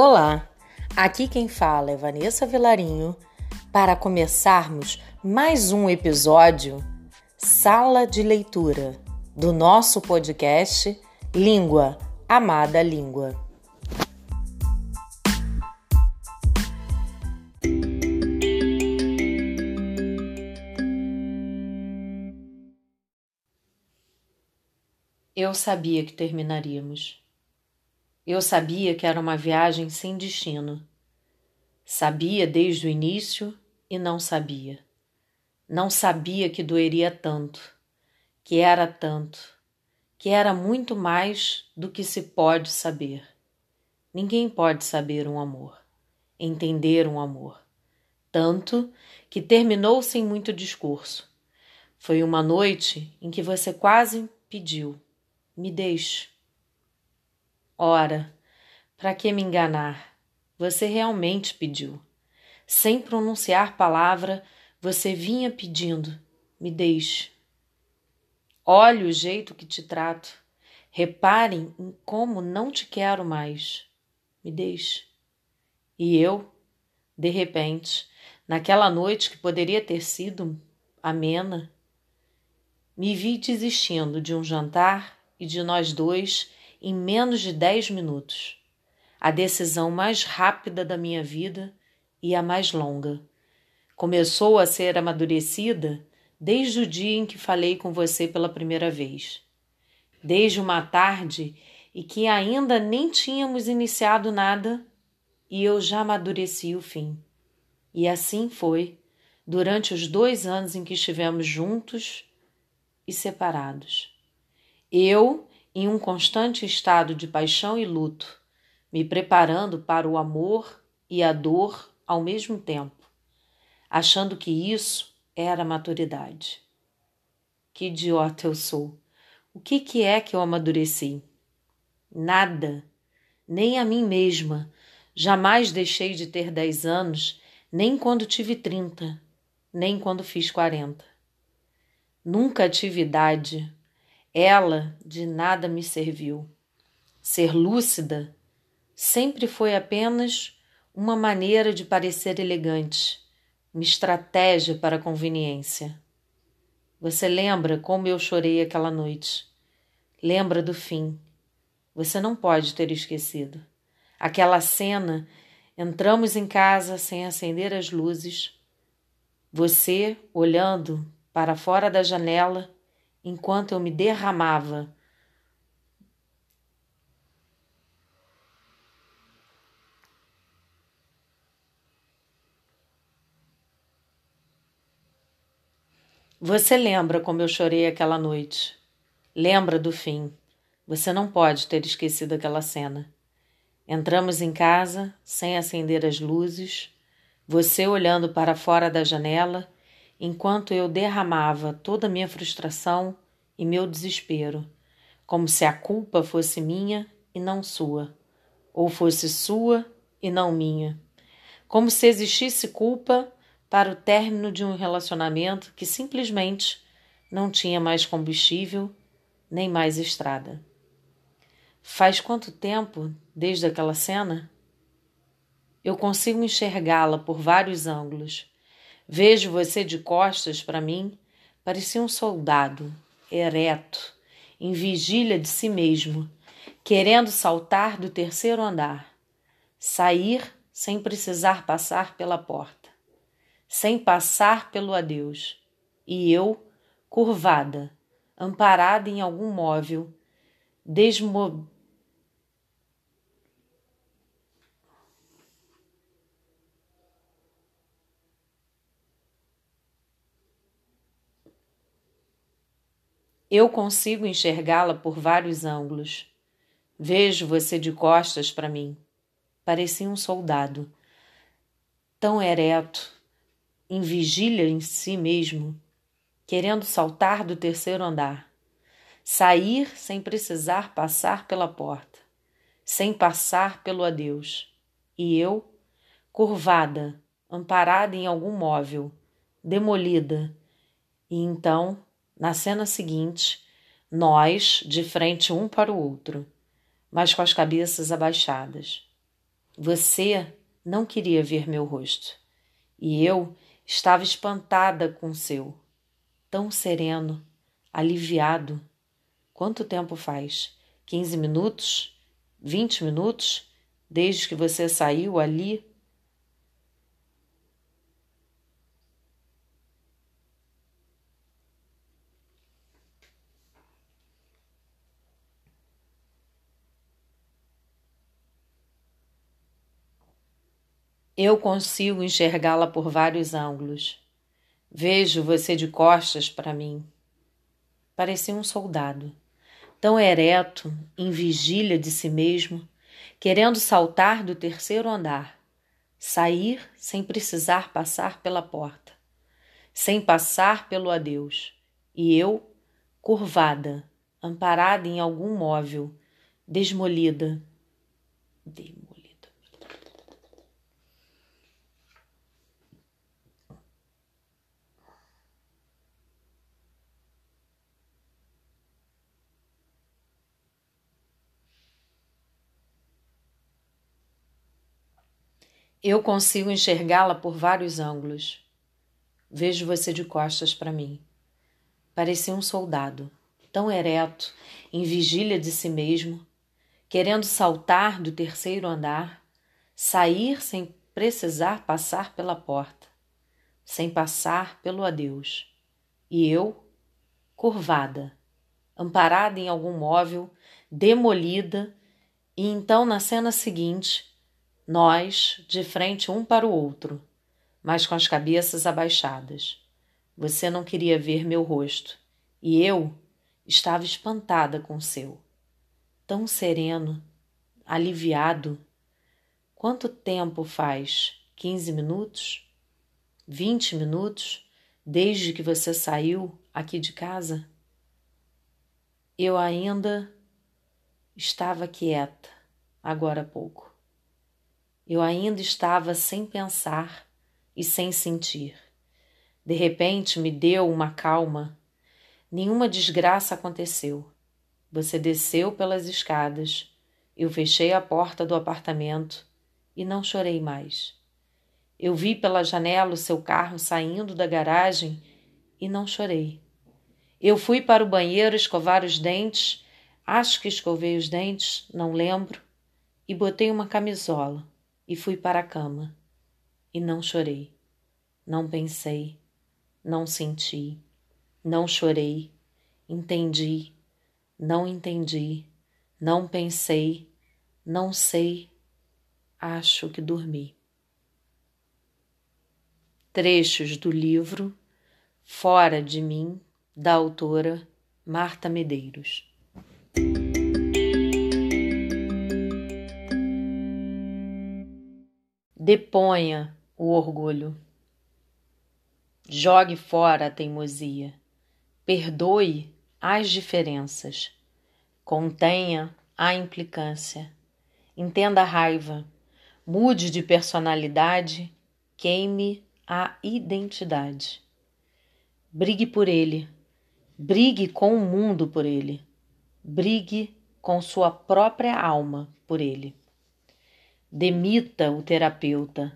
Olá, aqui quem fala é Vanessa Vilarinho para começarmos mais um episódio Sala de Leitura do nosso podcast Língua, Amada Língua. Eu sabia que terminaríamos. Eu sabia que era uma viagem sem destino. Sabia desde o início e não sabia. Não sabia que doeria tanto, que era tanto, que era muito mais do que se pode saber. Ninguém pode saber um amor, entender um amor. Tanto que terminou sem muito discurso. Foi uma noite em que você quase pediu: me deixe. Ora, para que me enganar? Você realmente pediu. Sem pronunciar palavra, você vinha pedindo: me deixe. Olhe o jeito que te trato. Reparem em como não te quero mais. Me deixe. E eu, de repente, naquela noite que poderia ter sido amena, me vi desistindo de um jantar e de nós dois em menos de dez minutos. A decisão mais rápida da minha vida e a mais longa. Começou a ser amadurecida desde o dia em que falei com você pela primeira vez. Desde uma tarde e que ainda nem tínhamos iniciado nada e eu já amadureci o fim. E assim foi durante os dois anos em que estivemos juntos e separados. Eu em um constante estado de paixão e luto, me preparando para o amor e a dor ao mesmo tempo, achando que isso era maturidade. Que idiota eu sou! O que, que é que eu amadureci? Nada, nem a mim mesma. Jamais deixei de ter dez anos, nem quando tive trinta, nem quando fiz quarenta. Nunca tive idade, ela de nada me serviu. Ser lúcida sempre foi apenas uma maneira de parecer elegante, uma estratégia para conveniência. Você lembra como eu chorei aquela noite? Lembra do fim. Você não pode ter esquecido. Aquela cena, entramos em casa sem acender as luzes. Você olhando para fora da janela enquanto eu me derramava. Você lembra como eu chorei aquela noite? Lembra do fim. Você não pode ter esquecido aquela cena. Entramos em casa, sem acender as luzes, você olhando para fora da janela enquanto eu derramava toda a minha frustração e meu desespero, como se a culpa fosse minha e não sua, ou fosse sua e não minha, como se existisse culpa para o término de um relacionamento que simplesmente não tinha mais combustível nem mais estrada. Faz quanto tempo desde aquela cena? Eu consigo enxergá-la por vários ângulos Vejo você de costas para mim, parecia um soldado, ereto, em vigília de si mesmo, querendo saltar do terceiro andar, sair sem precisar passar pela porta, sem passar pelo adeus, e eu, curvada, amparada em algum móvel, desmo Eu consigo enxergá-la por vários ângulos. Vejo você de costas para mim. Parecia um soldado. Tão ereto, em vigília em si mesmo, querendo saltar do terceiro andar. Sair sem precisar passar pela porta, sem passar pelo adeus. E eu, curvada, amparada em algum móvel, demolida, e então na cena seguinte, nós de frente um para o outro, mas com as cabeças abaixadas. Você não queria ver meu rosto, e eu estava espantada com o seu, tão sereno, aliviado. Quanto tempo faz? Quinze minutos? Vinte minutos? Desde que você saiu ali Eu consigo enxergá-la por vários ângulos. Vejo você de costas para mim. Parecia um soldado, tão ereto, em vigília de si mesmo, querendo saltar do terceiro andar, sair sem precisar passar pela porta, sem passar pelo adeus, e eu, curvada, amparada em algum móvel, desmolida. Eu consigo enxergá-la por vários ângulos. Vejo você de costas para mim. Parecia um soldado, tão ereto, em vigília de si mesmo, querendo saltar do terceiro andar, sair sem precisar passar pela porta, sem passar pelo adeus. E eu, curvada, amparada em algum móvel, demolida, e então na cena seguinte nós de frente um para o outro, mas com as cabeças abaixadas. Você não queria ver meu rosto, e eu estava espantada com o seu. Tão sereno, aliviado. Quanto tempo faz? Quinze minutos? Vinte minutos? Desde que você saiu aqui de casa? Eu ainda estava quieta, agora há pouco. Eu ainda estava sem pensar e sem sentir. De repente me deu uma calma. Nenhuma desgraça aconteceu. Você desceu pelas escadas. Eu fechei a porta do apartamento e não chorei mais. Eu vi pela janela o seu carro saindo da garagem e não chorei. Eu fui para o banheiro escovar os dentes, acho que escovei os dentes, não lembro, e botei uma camisola e fui para a cama. E não chorei, não pensei, não senti, não chorei, entendi, não entendi, não pensei, não sei, acho que dormi. Trechos do livro Fora de mim, da autora Marta Medeiros. Deponha o orgulho. Jogue fora a teimosia. Perdoe as diferenças. Contenha a implicância. Entenda a raiva. Mude de personalidade. Queime a identidade. Brigue por ele. Brigue com o mundo por ele. Brigue com sua própria alma por ele. Demita o terapeuta,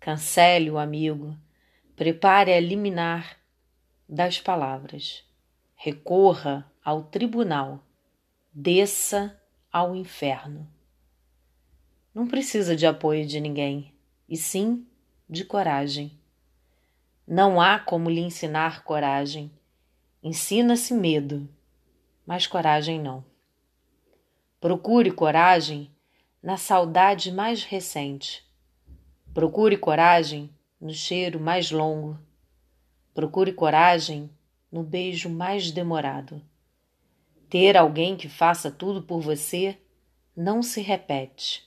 cancele o amigo, prepare a liminar das palavras. Recorra ao tribunal, desça ao inferno. Não precisa de apoio de ninguém, e sim de coragem. Não há como lhe ensinar coragem. Ensina-se medo, mas coragem não. Procure coragem na saudade mais recente. Procure coragem no cheiro mais longo. Procure coragem no beijo mais demorado. Ter alguém que faça tudo por você não se repete.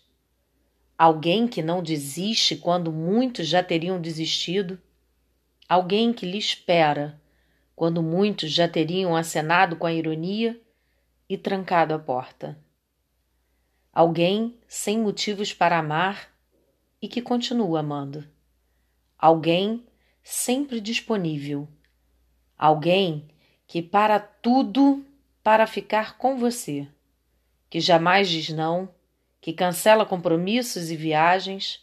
Alguém que não desiste quando muitos já teriam desistido. Alguém que lhe espera quando muitos já teriam acenado com a ironia e trancado a porta alguém sem motivos para amar e que continua amando, alguém sempre disponível, alguém que para tudo para ficar com você, que jamais diz não, que cancela compromissos e viagens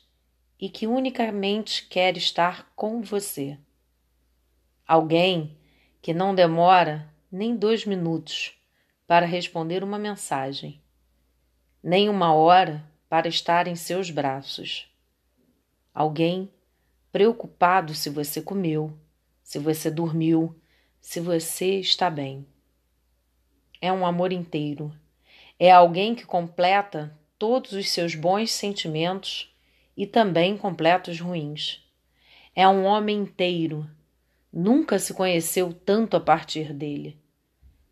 e que unicamente quer estar com você. Alguém que não demora nem dois minutos para responder uma mensagem, nem uma hora para estar em seus braços. Alguém preocupado se você comeu, se você dormiu, se você está bem. É um amor inteiro. É alguém que completa todos os seus bons sentimentos e também completa os ruins. É um homem inteiro Nunca se conheceu tanto a partir dele.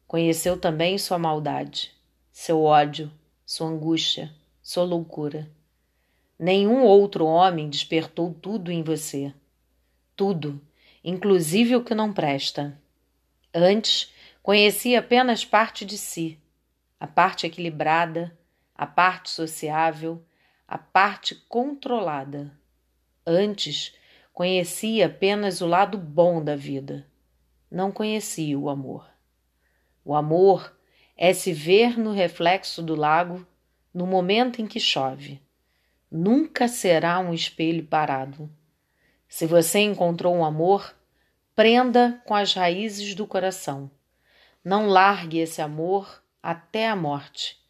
Conheceu também sua maldade, seu ódio, sua angústia, sua loucura. Nenhum outro homem despertou tudo em você. Tudo, inclusive o que não presta. Antes, conhecia apenas parte de si, a parte equilibrada, a parte sociável, a parte controlada. Antes, Conhecia apenas o lado bom da vida. Não conhecia o amor. O amor é se ver no reflexo do lago no momento em que chove. Nunca será um espelho parado. Se você encontrou um amor, prenda com as raízes do coração. Não largue esse amor até a morte.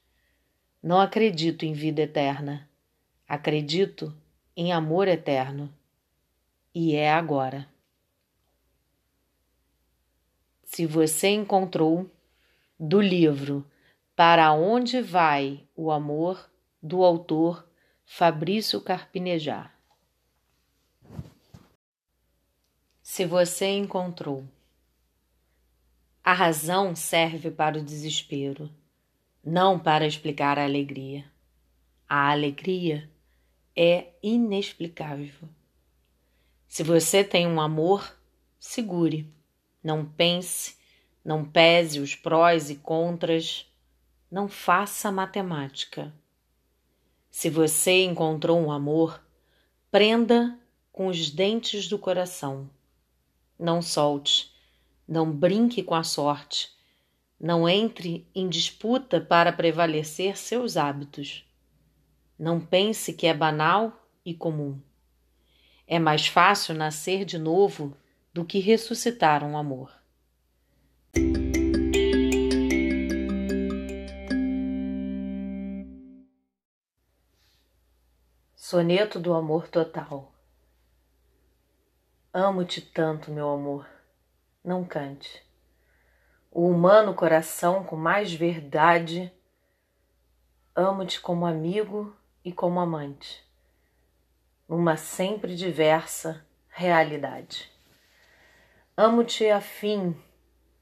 Não acredito em vida eterna. Acredito em amor eterno e é agora. Se você encontrou do livro Para Onde Vai o Amor, do autor Fabrício Carpinejar. Se você encontrou. A razão serve para o desespero, não para explicar a alegria. A alegria é inexplicável. Se você tem um amor, segure. Não pense, não pese os prós e contras, não faça matemática. Se você encontrou um amor, prenda com os dentes do coração. Não solte, não brinque com a sorte, não entre em disputa para prevalecer seus hábitos. Não pense que é banal e comum. É mais fácil nascer de novo do que ressuscitar um amor. Soneto do Amor Total Amo-te tanto, meu amor, não cante. O humano coração com mais verdade, amo-te como amigo e como amante numa sempre diversa realidade. Amo-te a fim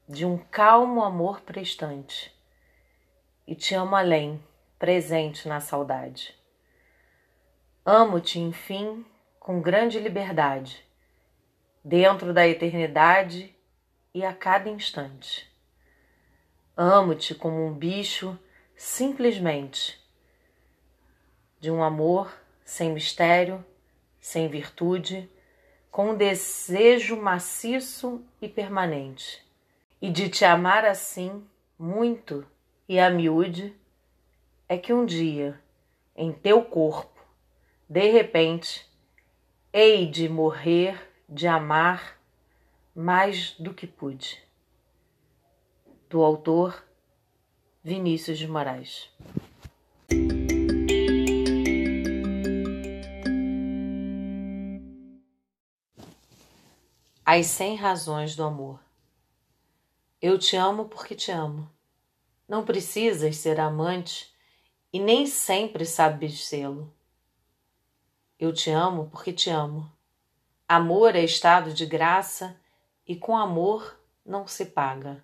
de um calmo amor prestante e te amo além, presente na saudade. Amo-te, enfim, com grande liberdade, dentro da eternidade e a cada instante. Amo-te como um bicho, simplesmente, de um amor sem mistério sem virtude, com um desejo maciço e permanente, e de te amar assim, muito e a miúde, é que um dia, em teu corpo, de repente, hei de morrer de amar mais do que pude. Do autor Vinícius de Moraes. As cem razões do amor. Eu te amo porque te amo. Não precisas ser amante e nem sempre sabes sê-lo. Eu te amo porque te amo. Amor é estado de graça e com amor não se paga.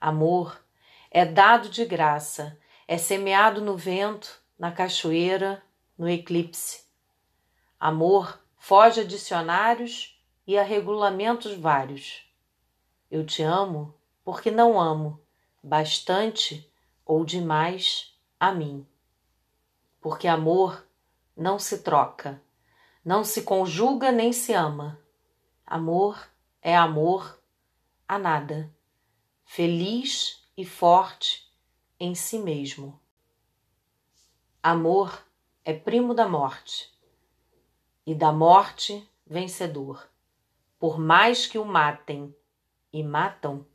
Amor é dado de graça, é semeado no vento, na cachoeira, no eclipse. Amor foge a dicionários e a regulamentos vários. Eu te amo porque não amo bastante ou demais a mim. Porque amor não se troca, não se conjuga nem se ama. Amor é amor a nada, feliz e forte em si mesmo. Amor é primo da morte, e da morte vencedor. Por mais que o matem e matam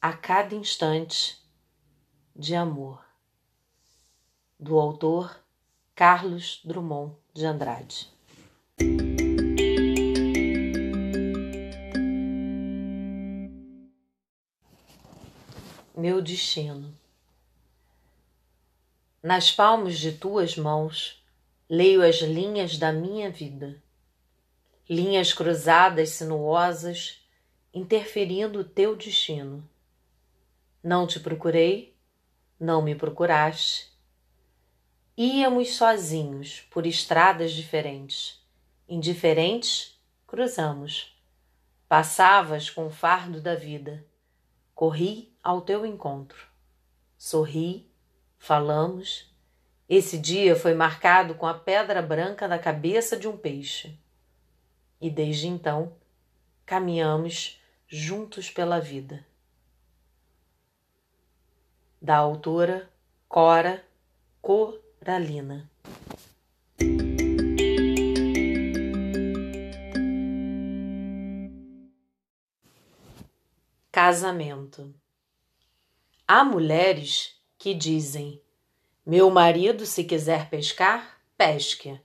a cada instante de amor. Do autor Carlos Drummond de Andrade. Meu destino. Nas palmas de tuas mãos leio as linhas da minha vida, linhas cruzadas sinuosas, interferindo o teu destino. Não te procurei, não me procuraste. Íamos sozinhos por estradas diferentes, indiferentes, cruzamos. Passavas com o fardo da vida, corri ao teu encontro, sorri falamos. Esse dia foi marcado com a pedra branca da cabeça de um peixe. E desde então caminhamos juntos pela vida. Da autora Cora Coralina. Casamento. Há mulheres que dizem: Meu marido, se quiser pescar, pesque,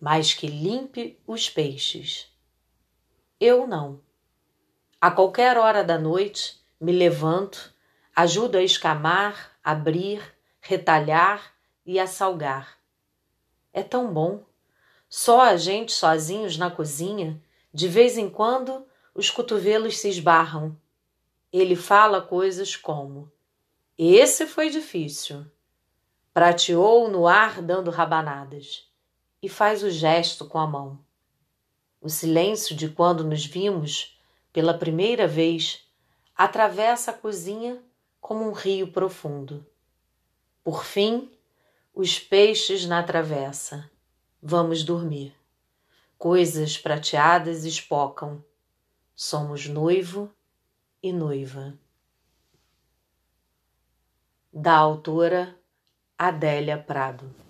mas que limpe os peixes. Eu não. A qualquer hora da noite me levanto, ajudo a escamar, abrir, retalhar e a salgar. É tão bom. Só a gente sozinhos na cozinha, de vez em quando os cotovelos se esbarram. Ele fala coisas como: esse foi difícil. Prateou no ar dando rabanadas e faz o gesto com a mão. O silêncio de quando nos vimos pela primeira vez atravessa a cozinha como um rio profundo. Por fim, os peixes na travessa. Vamos dormir. Coisas prateadas espocam. Somos noivo e noiva da autora Adélia Prado.